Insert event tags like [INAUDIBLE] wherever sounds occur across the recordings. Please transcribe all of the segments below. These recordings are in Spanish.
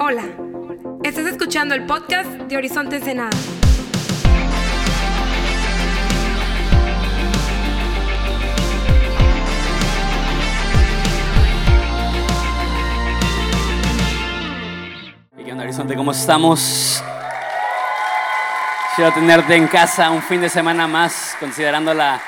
Hola, estás escuchando el podcast de Horizonte Ensenada. ¿Y qué onda, Horizonte? ¿Cómo estamos? Quiero tenerte en casa un fin de semana más, considerando la,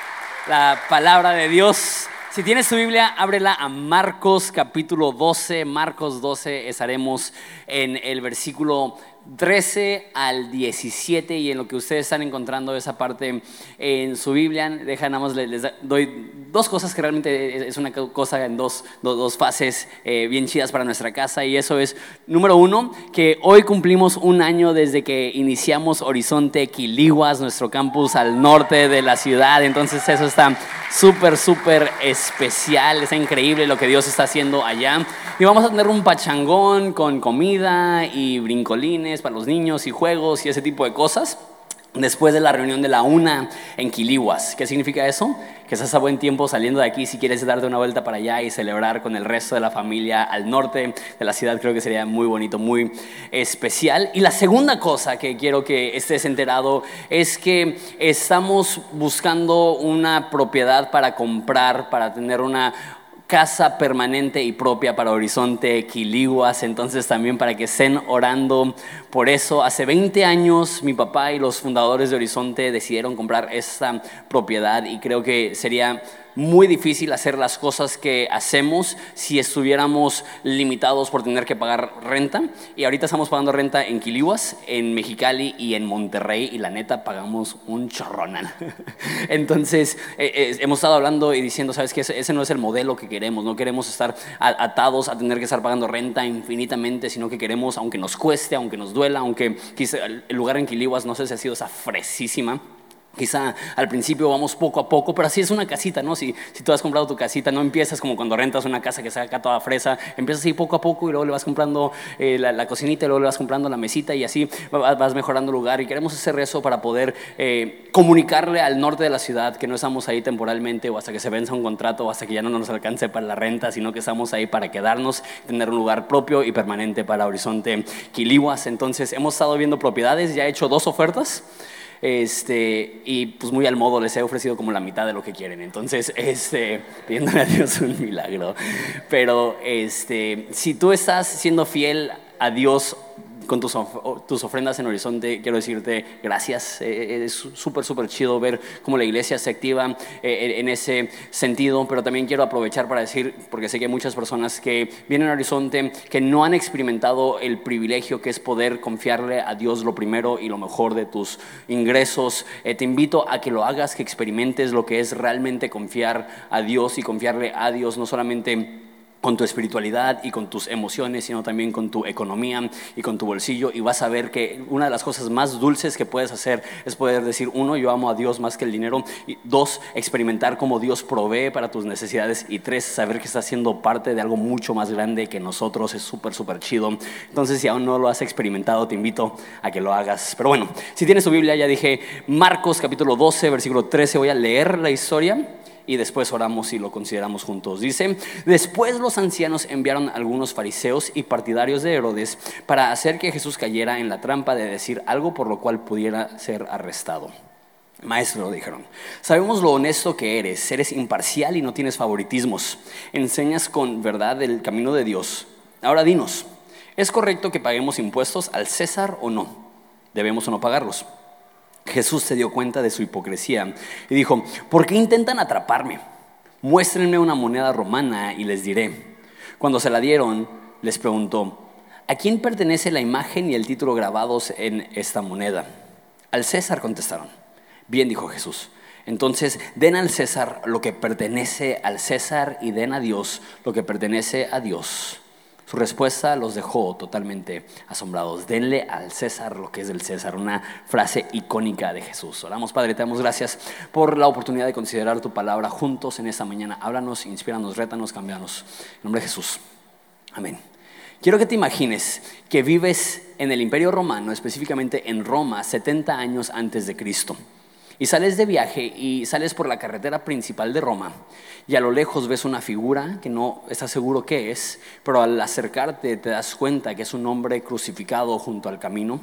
la palabra de Dios. Si tienes tu Biblia, ábrela a Marcos capítulo 12. Marcos 12, estaremos en el versículo 13 al 17 y en lo que ustedes están encontrando esa parte en su Biblia, deja nada más, les doy dos cosas que realmente es una cosa en dos, dos, dos fases eh, bien chidas para nuestra casa y eso es, número uno, que hoy cumplimos un año desde que iniciamos Horizonte Quiliguas, nuestro campus al norte de la ciudad, entonces eso está súper, súper especial, está increíble lo que Dios está haciendo allá y vamos a tener un pachangón con comida y brincolines para los niños y juegos y ese tipo de cosas. Después de la reunión de la una en Quilihuas. ¿Qué significa eso? Que estás a buen tiempo saliendo de aquí si quieres darte una vuelta para allá y celebrar con el resto de la familia al norte de la ciudad. Creo que sería muy bonito, muy especial. Y la segunda cosa que quiero que estés enterado es que estamos buscando una propiedad para comprar, para tener una casa permanente y propia para Horizonte Quiliguas, entonces también para que estén orando por eso. Hace 20 años mi papá y los fundadores de Horizonte decidieron comprar esta propiedad y creo que sería muy difícil hacer las cosas que hacemos si estuviéramos limitados por tener que pagar renta. Y ahorita estamos pagando renta en Quilihuas, en Mexicali y en Monterrey y la neta pagamos un chorronal. [LAUGHS] Entonces eh, eh, hemos estado hablando y diciendo, sabes que ese, no es el modelo que queremos, no queremos estar atados a tener que estar pagando renta infinitamente, sino que queremos, aunque nos cueste, aunque nos duela, aunque quizá el lugar en Quilihuas no sé si ha sido esa fresísima Quizá al principio vamos poco a poco, pero así es una casita, ¿no? Si, si tú has comprado tu casita, no empiezas como cuando rentas una casa que saca toda fresa, empiezas así poco a poco y luego le vas comprando eh, la, cocinita y luego le vas comprando la mesita y así vas mejorando el lugar. Y queremos hacer eso para poder eh, comunicarle al norte de la ciudad que no estamos ahí temporalmente o hasta que se venza un contrato o hasta que ya no nos alcance para la renta, sino que estamos ahí para quedarnos, tener un lugar propio y permanente para Horizonte Quilihuas. Entonces hemos estado viendo propiedades, ya he hecho dos ofertas. Este, y pues muy al modo les he ofrecido como la mitad de lo que quieren. Entonces, [LAUGHS] este, pidiéndole a Dios un milagro. Pero este, si tú estás siendo fiel a Dios con tus, tus ofrendas en Horizonte, quiero decirte gracias. Eh, eh, es súper, súper chido ver cómo la iglesia se activa eh, en ese sentido, pero también quiero aprovechar para decir, porque sé que hay muchas personas que vienen a Horizonte que no han experimentado el privilegio que es poder confiarle a Dios lo primero y lo mejor de tus ingresos. te invito a que lo hagas, que experimentes lo que es realmente confiar a Dios y confiarle a Dios, no solamente con tu espiritualidad y con tus emociones, sino también con tu economía y con tu bolsillo. Y vas a ver que una de las cosas más dulces que puedes hacer es poder decir, uno, yo amo a Dios más que el dinero. Y dos, experimentar cómo Dios provee para tus necesidades. Y tres, saber que estás siendo parte de algo mucho más grande que nosotros. Es súper, súper chido. Entonces, si aún no lo has experimentado, te invito a que lo hagas. Pero bueno, si tienes tu Biblia, ya dije Marcos capítulo 12, versículo 13, voy a leer la historia y después oramos y lo consideramos juntos. Dice, después los ancianos enviaron algunos fariseos y partidarios de Herodes para hacer que Jesús cayera en la trampa de decir algo por lo cual pudiera ser arrestado. Maestro, dijeron, sabemos lo honesto que eres, eres imparcial y no tienes favoritismos, enseñas con verdad el camino de Dios. Ahora dinos, ¿es correcto que paguemos impuestos al César o no? ¿Debemos o no pagarlos? Jesús se dio cuenta de su hipocresía y dijo, ¿por qué intentan atraparme? Muéstrenme una moneda romana y les diré. Cuando se la dieron, les preguntó, ¿a quién pertenece la imagen y el título grabados en esta moneda? Al César contestaron. Bien, dijo Jesús. Entonces, den al César lo que pertenece al César y den a Dios lo que pertenece a Dios. Su respuesta los dejó totalmente asombrados. Denle al César lo que es del César, una frase icónica de Jesús. Oramos, Padre, te damos gracias por la oportunidad de considerar tu palabra juntos en esta mañana. Háblanos, inspíranos, rétanos, cambianos. En nombre de Jesús. Amén. Quiero que te imagines que vives en el Imperio Romano, específicamente en Roma, 70 años antes de Cristo. Y sales de viaje y sales por la carretera principal de Roma y a lo lejos ves una figura que no estás seguro qué es, pero al acercarte te das cuenta que es un hombre crucificado junto al camino,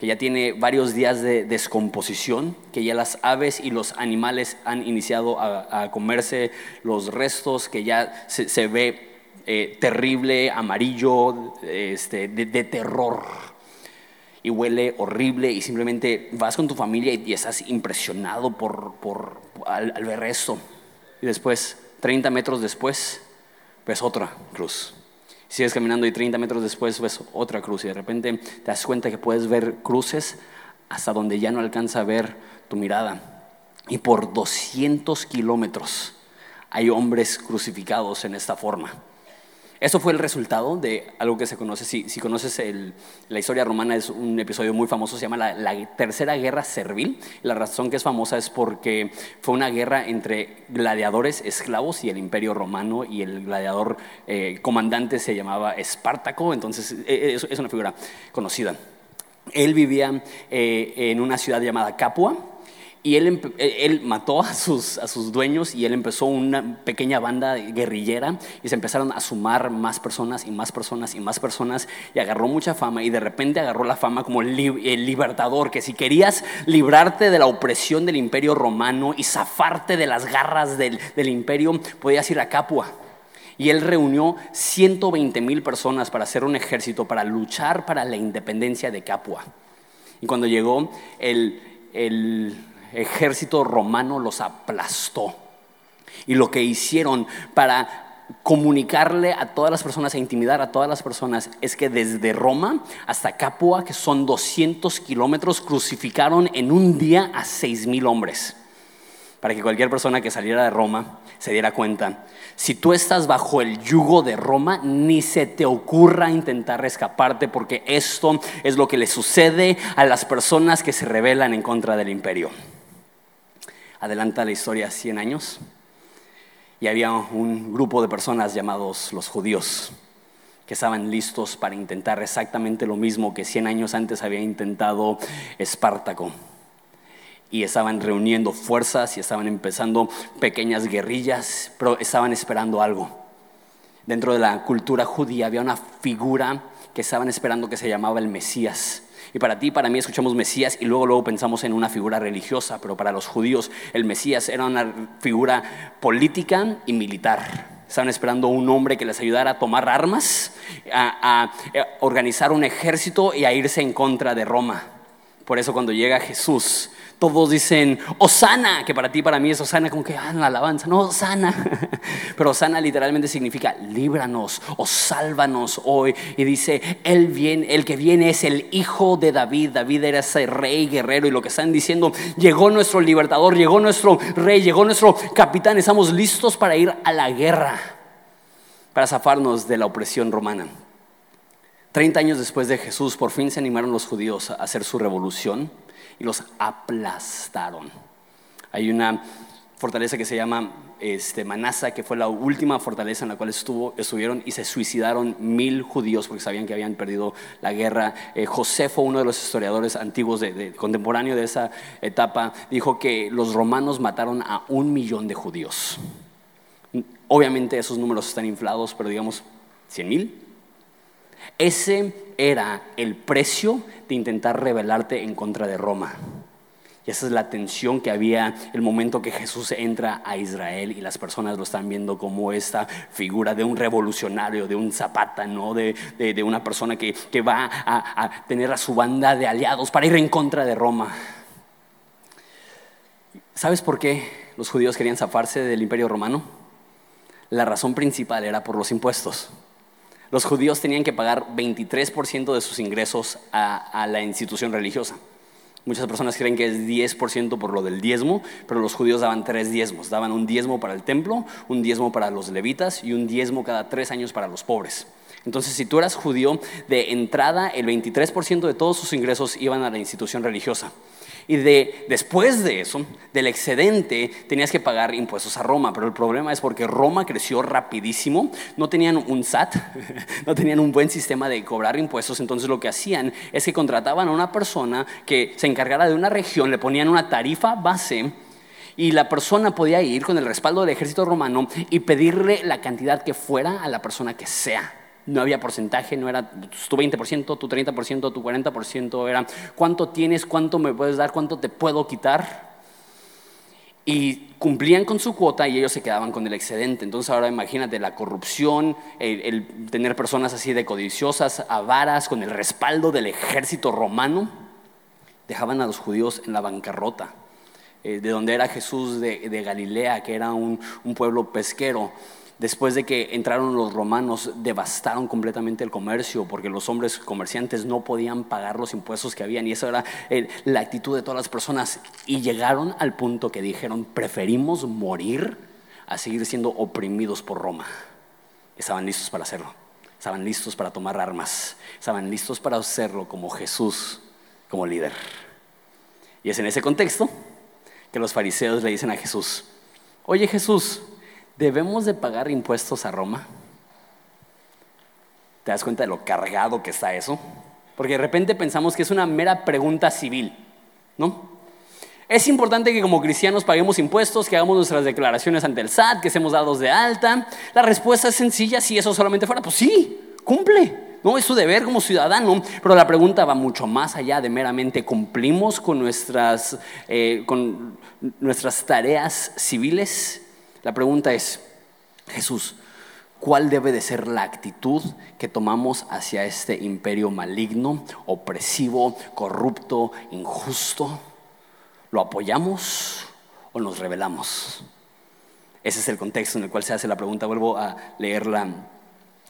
que ya tiene varios días de descomposición, que ya las aves y los animales han iniciado a, comerse los restos, que ya se, ve eh, terrible, amarillo, este, de terror y huele horrible y simplemente vas con tu familia y, estás impresionado por, por al, ver esto. Y después, 30 metros después, ves otra cruz. Sigues caminando y 30 metros después ves otra cruz y de repente te das cuenta que puedes ver cruces hasta donde ya no alcanza a ver tu mirada. Y por 200 kilómetros hay hombres crucificados en esta forma. Eso fue el resultado de algo que se conoce, si, conoces la historia romana, es un episodio muy famoso, se llama la, Tercera Guerra Servil. La razón que es famosa es porque fue una guerra entre gladiadores esclavos y el imperio romano y el gladiador eh, comandante se llamaba Espartaco, entonces e, e, es, una figura conocida. Él vivía eh, en una ciudad llamada Capua, y él, él, mató a sus, a sus dueños y él empezó una pequeña banda guerrillera y se empezaron a sumar más personas y más personas y más personas y agarró mucha fama y de repente agarró la fama como el libertador, que si querías librarte de la opresión del imperio romano y zafarte de las garras del, del imperio, podías ir a Capua. Y él reunió 120 mil personas para hacer un ejército, para luchar para la independencia de Capua. Y cuando llegó el, el ejército romano los aplastó. Y lo que hicieron para comunicarle a todas las personas e intimidar a todas las personas es que desde Roma hasta Capua, que son 200 kilómetros, crucificaron en un día a 6 mil hombres. Para que cualquier persona que saliera de Roma se diera cuenta. Si tú estás bajo el yugo de Roma, ni se te ocurra intentar escaparte porque esto es lo que le sucede a las personas que se rebelan en contra del imperio adelanta la historia 100 años y había un grupo de personas llamados los judíos que estaban listos para intentar exactamente lo mismo que 100 años antes había intentado Espartaco. Y estaban reuniendo fuerzas y estaban empezando pequeñas guerrillas, pero estaban esperando algo. Dentro de la cultura judía había una figura que estaban esperando que se llamaba el Mesías. Y para ti, para mí, escuchamos Mesías y luego, luego pensamos en una figura religiosa, pero para los judíos el Mesías era una figura política y militar. Estaban esperando un hombre que les ayudara a tomar armas, a, a organizar un ejército y a irse en contra de Roma. Por eso cuando llega Jesús, todos dicen Osana, que para ti, para mí es Osana, como que ah, la alabanza, no Osana. [LAUGHS] Pero Osana literalmente significa líbranos o sálvanos hoy. Y dice, él viene, el que viene es el hijo de David. David era ese rey guerrero. Y lo que están diciendo, llegó nuestro libertador, llegó nuestro rey, llegó nuestro capitán. Estamos listos para ir a la guerra, para zafarnos de la opresión romana. Treinta años después de Jesús, por fin se animaron los judíos a hacer su revolución y los aplastaron. Hay una fortaleza que se llama este, Manasa, que fue la última fortaleza en la cual estuvo, estuvieron y se suicidaron mil judíos porque sabían que habían perdido la guerra. Eh, Josefo, uno de los historiadores antiguos de, contemporáneo de esa etapa, dijo que los romanos mataron a un millón de judíos. Obviamente esos números están inflados, pero digamos 100 mil. Ese era el precio de intentar rebelarte en contra de Roma. Y esa es la tensión que había el momento que Jesús entra a Israel y las personas lo están viendo como esta figura de un revolucionario, de un zapata, ¿no? de, una persona que, va a, a tener a su banda de aliados para ir en contra de Roma. ¿Sabes por qué los judíos querían zafarse del imperio romano? La razón principal era por los impuestos. Los judíos tenían que pagar 23% de sus ingresos a, la institución religiosa. Muchas personas creen que es 10% por lo del diezmo, pero los judíos daban tres diezmos. Daban un diezmo para el templo, un diezmo para los levitas y un diezmo cada tres años para los pobres. Entonces, si tú eras judío, de entrada el 23% de todos sus ingresos iban a la institución religiosa. Y de, después de eso, del excedente, tenías que pagar impuestos a Roma. Pero el problema es porque Roma creció rapidísimo, no tenían un SAT, [LAUGHS] no tenían un buen sistema de cobrar impuestos. Entonces lo que hacían es que contrataban a una persona que se encargara de una región, le ponían una tarifa base y la persona podía ir con el respaldo del ejército romano y pedirle la cantidad que fuera a la persona que sea no había porcentaje, no era tu 20%, tu 30%, tu 40%, era cuánto tienes, cuánto me puedes dar, cuánto te puedo quitar. Y cumplían con su cuota y ellos se quedaban con el excedente. Entonces ahora imagínate la corrupción, el, tener personas así de codiciosas, avaras, con el respaldo del ejército romano, dejaban a los judíos en la bancarrota. Eh, de donde era Jesús de, Galilea, que era un pueblo pesquero, Después de que entraron los romanos, devastaron completamente el comercio porque los hombres comerciantes no podían pagar los impuestos que habían y esa era la actitud de todas las personas. Y llegaron al punto que dijeron, preferimos morir a seguir siendo oprimidos por Roma. Estaban listos para hacerlo, estaban listos para tomar armas, estaban listos para hacerlo como Jesús, como líder. Y es en ese contexto que los fariseos le dicen a Jesús, oye Jesús, ¿Debemos de pagar impuestos a Roma? ¿Te das cuenta de lo cargado que está eso? Porque de repente pensamos que es una mera pregunta civil, ¿no? Es importante que como cristianos paguemos impuestos, que hagamos nuestras declaraciones ante el SAT, que seamos dados de alta. La respuesta es sencilla, si eso solamente fuera, pues sí, cumple. No es su deber como ciudadano, pero la pregunta va mucho más allá de meramente cumplimos con nuestras, eh, con nuestras tareas civiles la pregunta es, Jesús, ¿cuál debe de ser la actitud que tomamos hacia este imperio maligno, opresivo, corrupto, injusto? ¿Lo apoyamos o nos rebelamos? Ese es el contexto en el cual se hace la pregunta. Vuelvo a leerla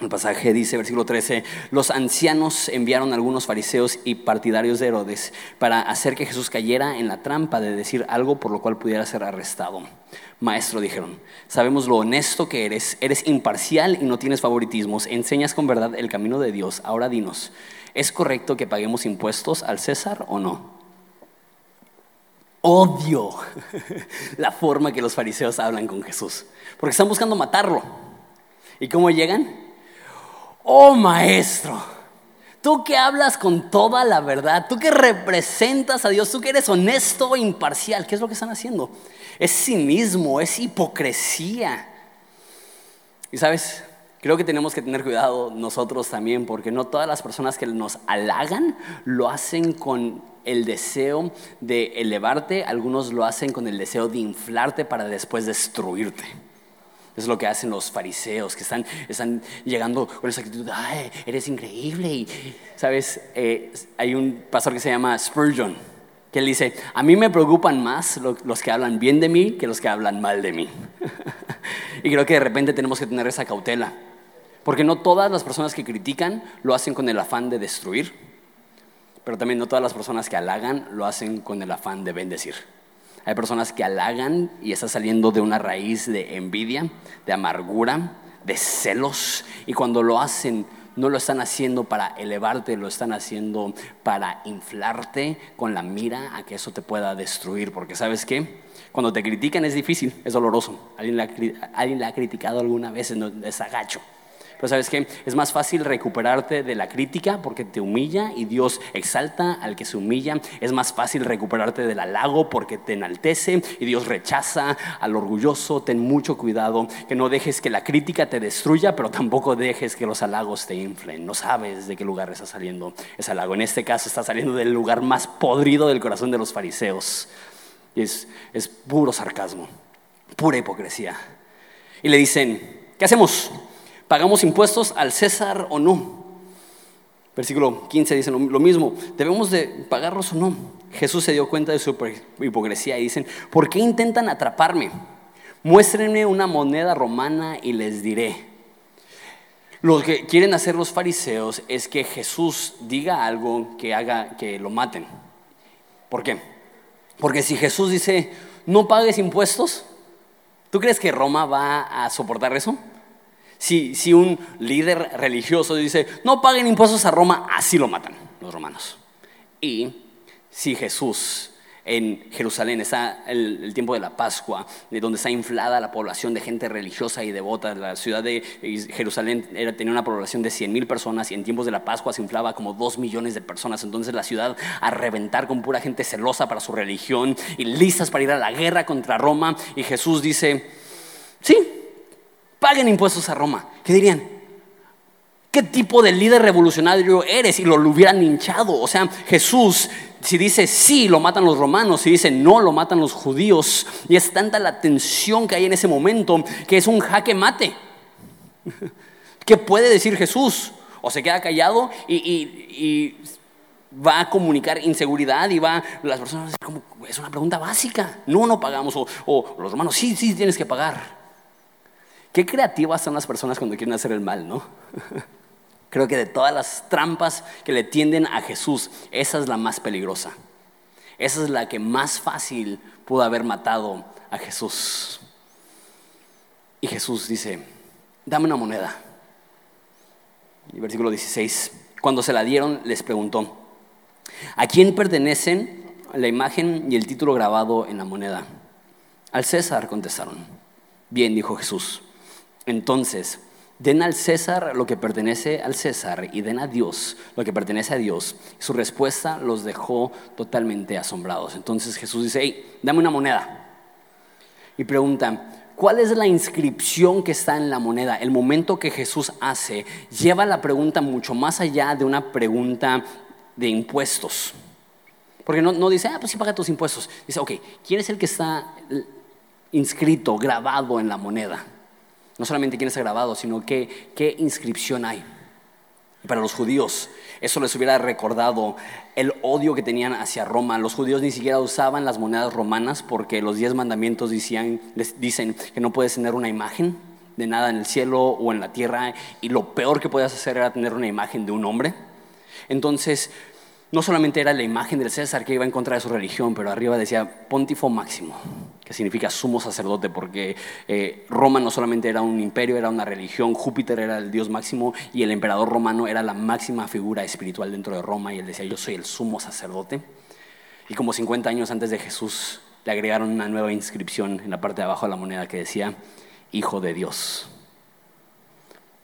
el pasaje dice, versículo 13, los ancianos enviaron a algunos fariseos y partidarios de Herodes para hacer que Jesús cayera en la trampa de decir algo por lo cual pudiera ser arrestado. Maestro, dijeron, sabemos lo honesto que eres, eres imparcial y no tienes favoritismos, enseñas con verdad el camino de Dios. Ahora dinos, ¿es correcto que paguemos impuestos al César o no? Odio [LAUGHS] la forma que los fariseos hablan con Jesús, porque están buscando matarlo. ¿Y cómo llegan? Oh maestro, tú que hablas con toda la verdad, tú que representas a Dios, tú que eres honesto e imparcial, ¿qué es lo que están haciendo? Es cinismo, es hipocresía. Y sabes, creo que tenemos que tener cuidado nosotros también, porque no todas las personas que nos halagan lo hacen con el deseo de elevarte, algunos lo hacen con el deseo de inflarte para después destruirte. Es lo que hacen los fariseos, que están, están llegando con esa actitud, ay, eres increíble. Y, ¿sabes? Eh, hay un pastor que se llama Spurgeon, que él dice, a mí me preocupan más los que hablan bien de mí que los que hablan mal de mí. [LAUGHS] y creo que de repente tenemos que tener esa cautela, porque no todas las personas que critican lo hacen con el afán de destruir, pero también no todas las personas que halagan lo hacen con el afán de bendecir. Hay personas que halagan y está saliendo de una raíz de envidia, de amargura, de celos. Y cuando lo hacen, no lo están haciendo para elevarte, lo están haciendo para inflarte con la mira a que eso te pueda destruir. Porque sabes qué? Cuando te critican es difícil, es doloroso. ¿Alguien la, ha criticado alguna vez? Es agacho. Pero sabes qué, es más fácil recuperarte de la crítica porque te humilla y Dios exalta al que se humilla. Es más fácil recuperarte del halago porque te enaltece y Dios rechaza al orgulloso. Ten mucho cuidado que no dejes que la crítica te destruya, pero tampoco dejes que los halagos te inflen. No sabes de qué lugar está saliendo ese halago. En este caso está saliendo del lugar más podrido del corazón de los fariseos. Y es, es puro sarcasmo, pura hipocresía. Y le dicen, ¿qué hacemos? ¿Pagamos impuestos al César o no? Versículo 15 dice lo mismo, ¿debemos de pagarlos o no? Jesús se dio cuenta de su hipocresía y dicen, ¿por qué intentan atraparme? Muéstrenme una moneda romana y les diré. Lo que quieren hacer los fariseos es que Jesús diga algo que haga que lo maten. ¿Por qué? Porque si Jesús dice, no pagues impuestos, ¿tú crees que Roma va a soportar eso? Si, un líder religioso dice, no paguen impuestos a Roma, así lo matan los romanos. Y si Jesús en Jerusalén, está el, tiempo de la Pascua, de donde está inflada la población de gente religiosa y devota. La ciudad de Jerusalén tenía una población de 100 mil personas y en tiempos de la Pascua se inflaba como 2 millones de personas. Entonces la ciudad a reventar con pura gente celosa para su religión y listas para ir a la guerra contra Roma. Y Jesús dice, sí, paguen impuestos a Roma. ¿Qué dirían? ¿Qué tipo de líder revolucionario eres? Y lo, hubieran hinchado. O sea, Jesús si dice sí, lo matan los romanos, si dice no, lo matan los judíos. Y es tanta la tensión que hay en ese momento que es un jaque mate. [LAUGHS] ¿Qué puede decir Jesús? O se queda callado y, va a comunicar inseguridad y va, las personas es una pregunta básica. No, no pagamos. O, o los romanos, sí, sí, tienes que pagar. Qué creativas son las personas cuando quieren hacer el mal, ¿no? [LAUGHS] Creo que de todas las trampas que le tienden a Jesús, esa es la más peligrosa. Esa es la que más fácil pudo haber matado a Jesús. Y Jesús dice, dame una moneda. Versículo 16, cuando se la dieron, les preguntó, ¿a quién pertenecen la imagen y el título grabado en la moneda? Al César contestaron. Bien, dijo Jesús. Entonces, Den al César lo que pertenece al César y den a Dios lo que pertenece a Dios. Su respuesta los dejó totalmente asombrados. Entonces Jesús dice, hey, dame una moneda. Y pregunta, ¿cuál es la inscripción que está en la moneda? El momento que Jesús hace lleva la pregunta mucho más allá de una pregunta de impuestos. Porque no, no dice, ah, pues sí paga tus impuestos. Dice, ok, ¿quién es el que está inscrito, grabado en la moneda? No solamente quién está grabado, sino qué, qué inscripción hay. Para los judíos, eso les hubiera recordado el odio que tenían hacia Roma. Los judíos ni siquiera usaban las monedas romanas porque los diez mandamientos decían, les dicen que no puedes tener una imagen de nada en el cielo o en la tierra y lo peor que podías hacer era tener una imagen de un hombre. Entonces, no solamente era la imagen del César que iba en contra de su religión, pero arriba decía pontifo máximo, que significa sumo sacerdote, porque eh, Roma no solamente era un imperio, era una religión, Júpiter era el dios máximo y el emperador romano era la máxima figura espiritual dentro de Roma y él decía yo soy el sumo sacerdote. Y como 50 años antes de Jesús le agregaron una nueva inscripción en la parte de abajo de la moneda que decía Hijo de Dios.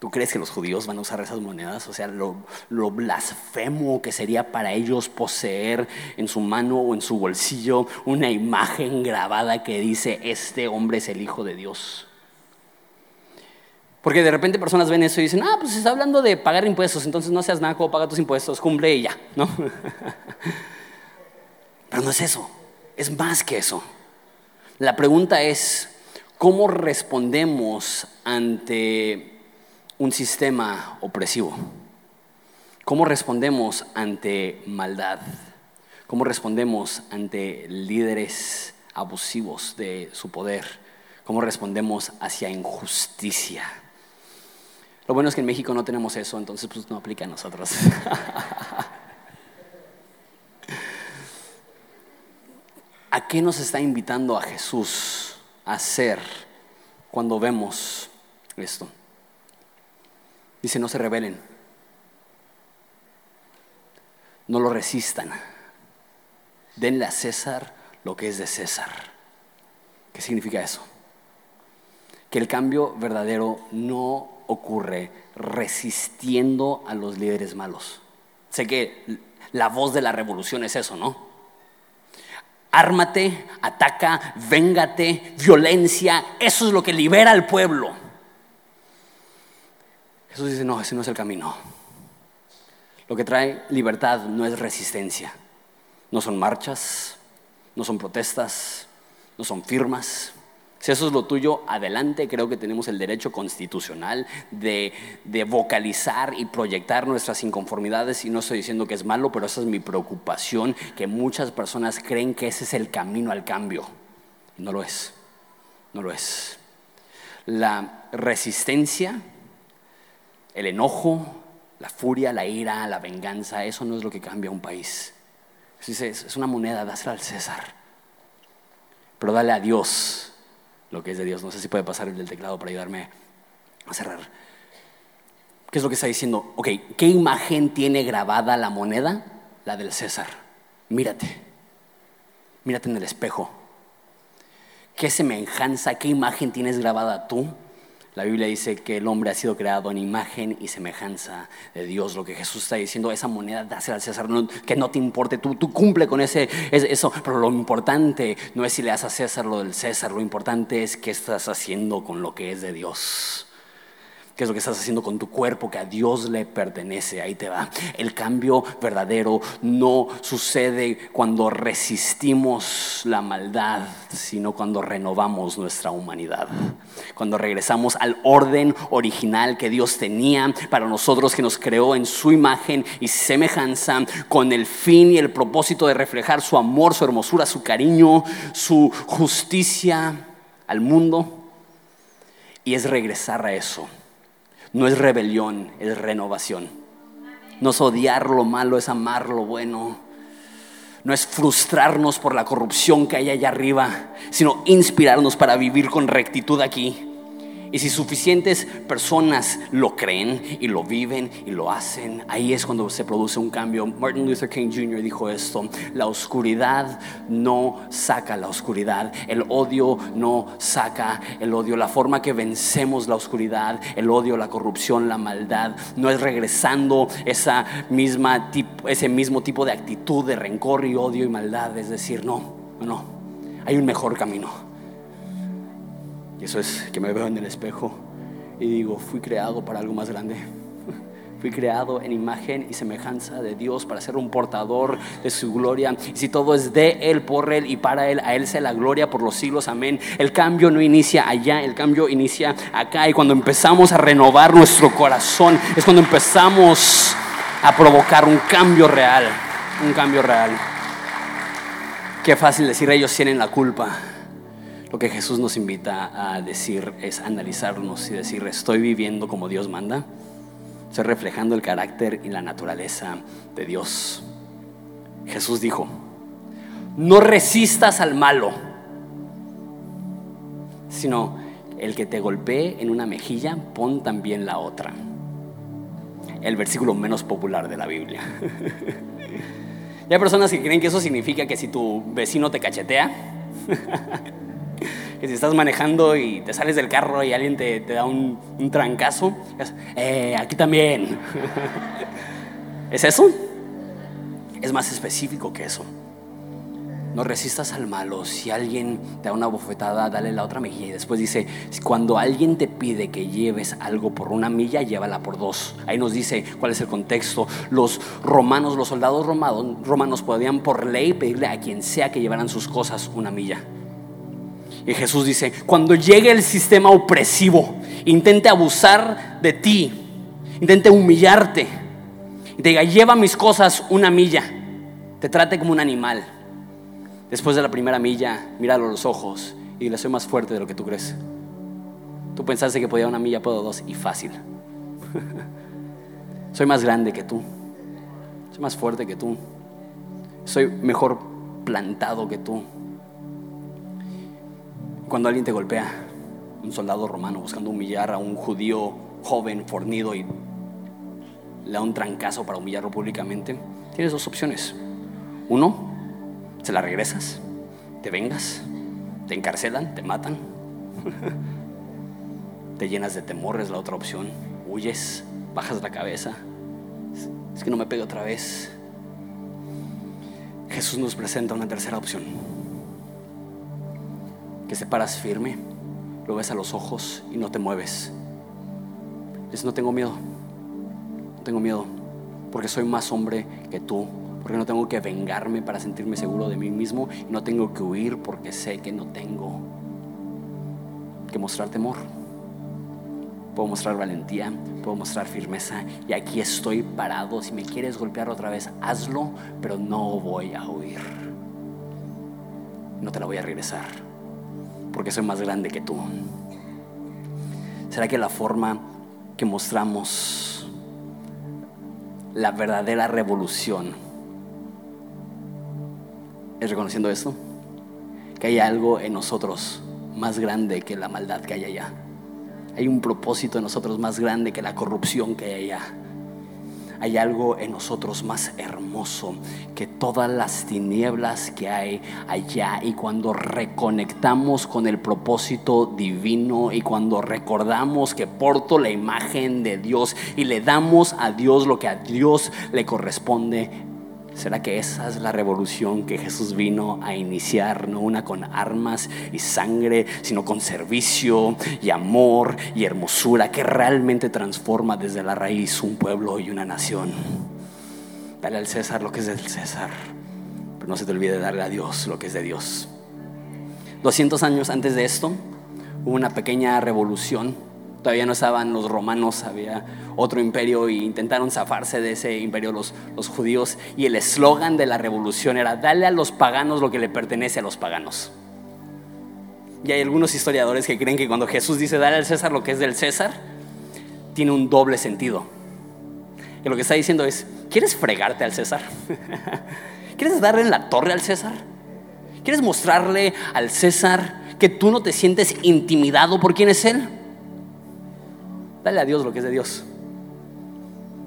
¿Tú crees que los judíos van a usar esas monedas? O sea, lo, blasfemo que sería para ellos poseer en su mano o en su bolsillo una imagen grabada que dice, este hombre es el Hijo de Dios. Porque de repente personas ven eso y dicen, ah, pues está hablando de pagar impuestos, entonces no seas naco, paga tus impuestos, cumple y ya, ¿no? [LAUGHS] Pero no es eso, es más que eso. La pregunta es, ¿cómo respondemos ante un sistema opresivo? ¿Cómo respondemos ante maldad? ¿Cómo respondemos ante líderes abusivos de su poder? ¿Cómo respondemos hacia injusticia? Lo bueno es que en México no tenemos eso, entonces pues no aplica a nosotros. [LAUGHS] ¿A qué nos está invitando a Jesús a hacer cuando vemos esto? Dice, no se rebelen. No lo resistan. Denle a César lo que es de César. ¿Qué significa eso? Que el cambio verdadero no ocurre resistiendo a los líderes malos. Sé que la voz de la revolución es eso, ¿no? Ármate, ataca, véngate, violencia, eso es lo que libera al pueblo. Jesús dice, no, ese no es el camino. Lo que trae libertad no es resistencia. No son marchas, no son protestas, no son firmas. Si eso es lo tuyo, adelante. Creo que tenemos el derecho constitucional de, de, vocalizar y proyectar nuestras inconformidades. Y no estoy diciendo que es malo, pero esa es mi preocupación, que muchas personas creen que ese es el camino al cambio. no lo es. No lo es. La resistencia el enojo, la furia, la ira, la venganza, eso no es lo que cambia un país. Es una moneda, dásela al César. Pero dale a Dios lo que es de Dios. No sé si puede pasar el del teclado para ayudarme a cerrar. ¿Qué es lo que está diciendo? Ok, ¿qué imagen tiene grabada la moneda? La del César. Mírate. Mírate en el espejo. ¿Qué semejanza, qué imagen tienes grabada tú? La Biblia dice que el hombre ha sido creado en imagen y semejanza de Dios. Lo que Jesús está diciendo, esa moneda dásela al César, que no te importe, tú, tú cumple con ese, eso. Pero lo importante no es si le das a César lo del César, lo importante es qué estás haciendo con lo que es de Dios qué es lo que estás haciendo con tu cuerpo que a Dios le pertenece. Ahí te va. El cambio verdadero no sucede cuando resistimos la maldad, sino cuando renovamos nuestra humanidad. Cuando regresamos al orden original que Dios tenía para nosotros, que nos creó en su imagen y semejanza, con el fin y el propósito de reflejar su amor, su hermosura, su cariño, su justicia al mundo. Y es regresar a eso no es rebelión, es renovación. No es odiar lo malo, es amar lo bueno. No es frustrarnos por la corrupción que hay allá arriba, sino inspirarnos para vivir con rectitud aquí. Y si suficientes personas lo creen y lo viven y lo hacen, ahí es cuando se produce un cambio. Martin Luther King Jr. dijo esto, la oscuridad no saca la oscuridad, el odio no saca el odio, la forma que vencemos la oscuridad, el odio, la corrupción, la maldad, no es regresando esa misma ese mismo tipo de actitud de rencor y odio y maldad, es decir, no, no, hay un mejor camino. Y eso es que me veo en el espejo y digo, fui creado para algo más grande. [LAUGHS] Fui creado en imagen y semejanza de Dios para ser un portador de su gloria. Y si todo es de Él, por Él y para Él, a Él sea la gloria por los siglos. Amén. El cambio no inicia allá, el cambio inicia acá. Y cuando empezamos a renovar nuestro corazón, es cuando empezamos a provocar un cambio real. Un cambio real. Qué fácil decir, ellos tienen la culpa. Lo que Jesús nos invita a decir es analizarnos y decir, estoy viviendo como Dios manda, estoy reflejando el carácter y la naturaleza de Dios. Jesús dijo, no resistas al malo, sino el que te golpee en una mejilla, pon también la otra. El versículo menos popular de la Biblia. [LAUGHS] y hay personas que creen que eso significa que si tu vecino te cachetea, [LAUGHS] si estás manejando y te sales del carro y alguien te, da un, trancazo, eh, aquí también. [LAUGHS] ¿Es eso? Es más específico que eso. No resistas al malo. Si alguien te da una bofetada, dale la otra mejilla. Y después dice, cuando alguien te pide que lleves algo por una milla, llévala por dos. Ahí nos dice cuál es el contexto. Los romanos, los soldados romanos, romanos podían por ley pedirle a quien sea que llevaran sus cosas una milla. Y Jesús dice, cuando llegue el sistema opresivo, intente abusar de ti, intente humillarte, y te diga, lleva mis cosas una milla, te trate como un animal. Después de la primera milla, míralo a los ojos y dile, soy más fuerte de lo que tú crees. Tú pensaste que podía una milla, puedo dos, y fácil. [LAUGHS] soy más grande que tú, soy más fuerte que tú, soy mejor plantado que tú. Cuando alguien te golpea, un soldado romano buscando humillar a un judío joven, fornido y le da un trancazo para humillarlo públicamente, tienes dos opciones. Uno, se la regresas, te vengas, te encarcelan, te matan, [LAUGHS] te llenas de temor, es la otra opción. Huyes, bajas la cabeza. Es que no me pegue otra vez. Jesús nos presenta una tercera opción que se paras firme, lo ves a los ojos y no te mueves. Dices, no tengo miedo, no tengo miedo, porque soy más hombre que tú, porque no tengo que vengarme para sentirme seguro de mí mismo y no tengo que huir porque sé que no tengo que mostrar temor. Puedo mostrar valentía, puedo mostrar firmeza y aquí estoy parado. Si me quieres golpear otra vez, hazlo, pero no voy a huir. No te la voy a regresar porque soy más grande que tú? ¿Será que la forma que mostramos la verdadera revolución es reconociendo esto? Que hay algo en nosotros más grande que la maldad que hay allá. Hay un propósito en nosotros más grande que la corrupción que hay allá. Hay algo en nosotros más hermoso que todas las tinieblas que hay allá. Y cuando reconectamos con el propósito divino y cuando recordamos que porto la imagen de Dios y le damos a Dios lo que a Dios le corresponde, ¿Será que esa es la revolución que Jesús vino a iniciar? No una con armas y sangre, sino con servicio y amor y hermosura que realmente transforma desde la raíz un pueblo y una nación. Dale al César lo que es del César, pero no se te olvide darle a Dios lo que es de Dios. 200 años antes de esto hubo una pequeña revolución todavía no estaban los romanos, había otro imperio y intentaron zafarse de ese imperio los, judíos y el eslogan de la revolución era dale a los paganos lo que le pertenece a los paganos. Y hay algunos historiadores que creen que cuando Jesús dice dale al César lo que es del César, tiene un doble sentido. Y lo que está diciendo es, ¿quieres fregarte al César? [LAUGHS] ¿Quieres darle en la torre al César? ¿Quieres mostrarle al César que tú no te sientes intimidado por quién es Él? Dale a Dios lo que es de Dios.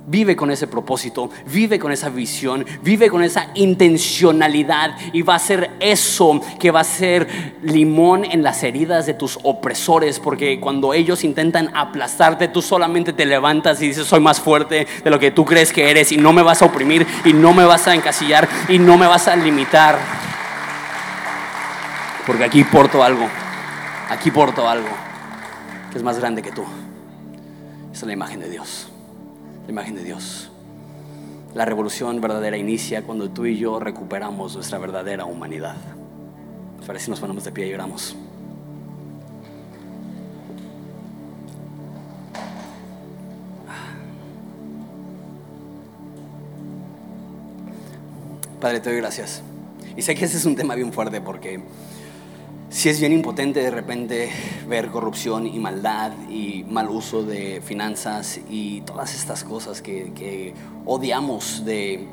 Vive con ese propósito, vive con esa visión, vive con esa intencionalidad y va a ser eso que va a ser limón en las heridas de tus opresores, porque cuando ellos intentan aplastarte, tú solamente te levantas y dices, soy más fuerte de lo que tú crees que eres y no me vas a oprimir y no me vas a encasillar y no me vas a limitar. Porque aquí porto algo, aquí porto algo que es más grande que tú. Esa es la imagen de Dios. La imagen de Dios. La revolución verdadera inicia cuando tú y yo recuperamos nuestra verdadera humanidad. Parece si nos ponemos de pie y oramos. Padre, te doy gracias. Y sé que ese es un tema bien fuerte porque si es bien impotente de repente ver corrupción y maldad y mal uso de finanzas y todas estas cosas que, odiamos de,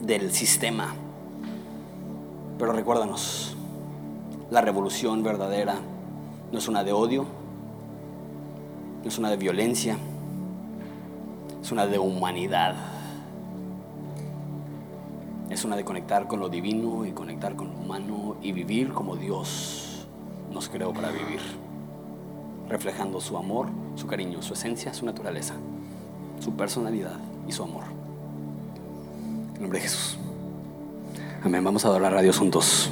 del sistema. Pero recuérdanos, la revolución verdadera no es una de odio, no es una de violencia, es una de humanidad. Una de conectar con lo divino y conectar con lo humano y vivir como Dios nos creó para vivir, reflejando su amor, su cariño, su esencia, su naturaleza, su personalidad y su amor. En nombre de Jesús. Amén. Vamos a adorar a Dios juntos.